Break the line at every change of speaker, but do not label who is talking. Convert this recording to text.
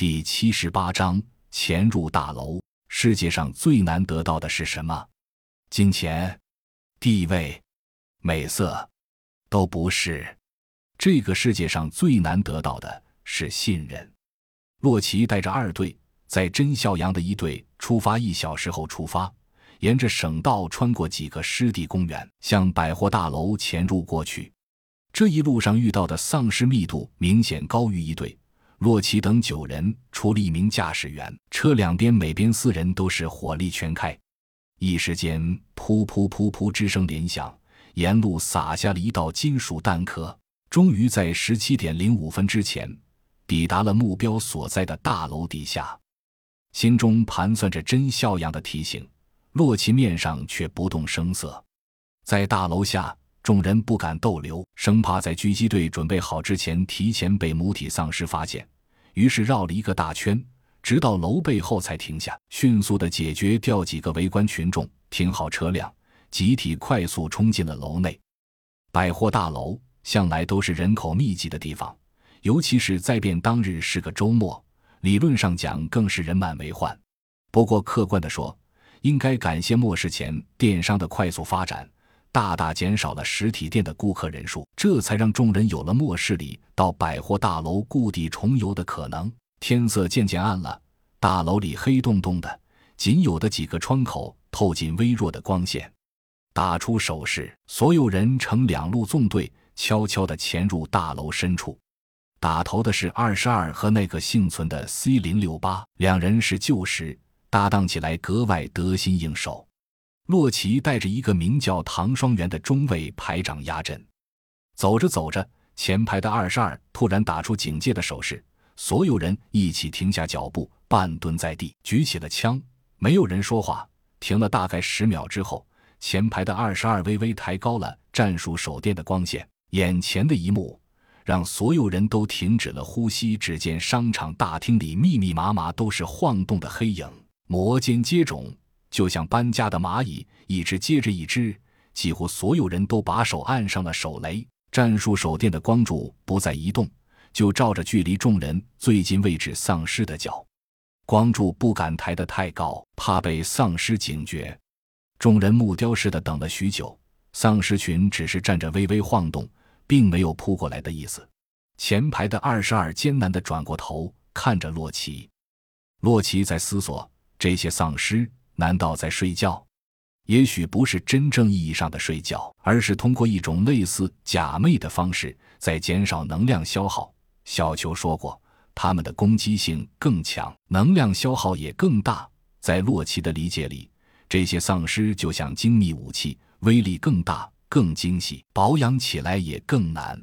第七十八章：潜入大楼。世界上最难得到的是什么？金钱、地位、美色，都不是。这个世界上最难得到的是信任。洛奇带着二队，在真孝阳的一队出发一小时后出发，沿着省道穿过几个湿地公园，向百货大楼潜入过去。这一路上遇到的丧尸密度明显高于一队。洛奇等九人，除了一名驾驶员，车两边每边四人都是火力全开。一时间，噗噗噗噗之声连响，沿路洒下了一道金属弹壳。终于在十七点零五分之前，抵达了目标所在的大楼底下。心中盘算着真孝阳的提醒，洛奇面上却不动声色。在大楼下。众人不敢逗留，生怕在狙击队准备好之前提前被母体丧尸发现，于是绕了一个大圈，直到楼背后才停下，迅速的解决掉几个围观群众，停好车辆，集体快速冲进了楼内。百货大楼向来都是人口密集的地方，尤其是在变当日是个周末，理论上讲更是人满为患。不过客观的说，应该感谢末世前电商的快速发展。大大减少了实体店的顾客人数，这才让众人有了末世里到百货大楼故地重游的可能。天色渐渐暗了，大楼里黑洞洞的，仅有的几个窗口透进微弱的光线。打出手势，所有人呈两路纵队，悄悄地潜入大楼深处。打头的是二十二和那个幸存的 C 零六八，两人是旧识，搭档起来格外得心应手。洛奇带着一个名叫唐双元的中尉排长压阵，走着走着，前排的二十二突然打出警戒的手势，所有人一起停下脚步，半蹲在地，举起了枪。没有人说话。停了大概十秒之后，前排的二十二微微抬高了战术手电的光线，眼前的一幕让所有人都停止了呼吸。只见商场大厅里密密麻麻都是晃动的黑影，摩肩接踵。就像搬家的蚂蚁，一只接着一只，几乎所有人都把手按上了手雷。战术手电的光柱不再移动，就照着距离众人最近位置丧尸的脚。光柱不敢抬得太高，怕被丧尸警觉。众人木雕似的等了许久，丧尸群只是站着微微晃动，并没有扑过来的意思。前排的二十二艰难地转过头看着洛奇，洛奇在思索这些丧尸。难道在睡觉？也许不是真正意义上的睡觉，而是通过一种类似假寐的方式在减少能量消耗。小球说过，他们的攻击性更强，能量消耗也更大。在洛奇的理解里，这些丧尸就像精密武器，威力更大、更精细，保养起来也更难。